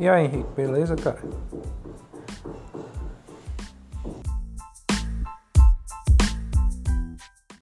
E aí, Henrique, beleza, cara?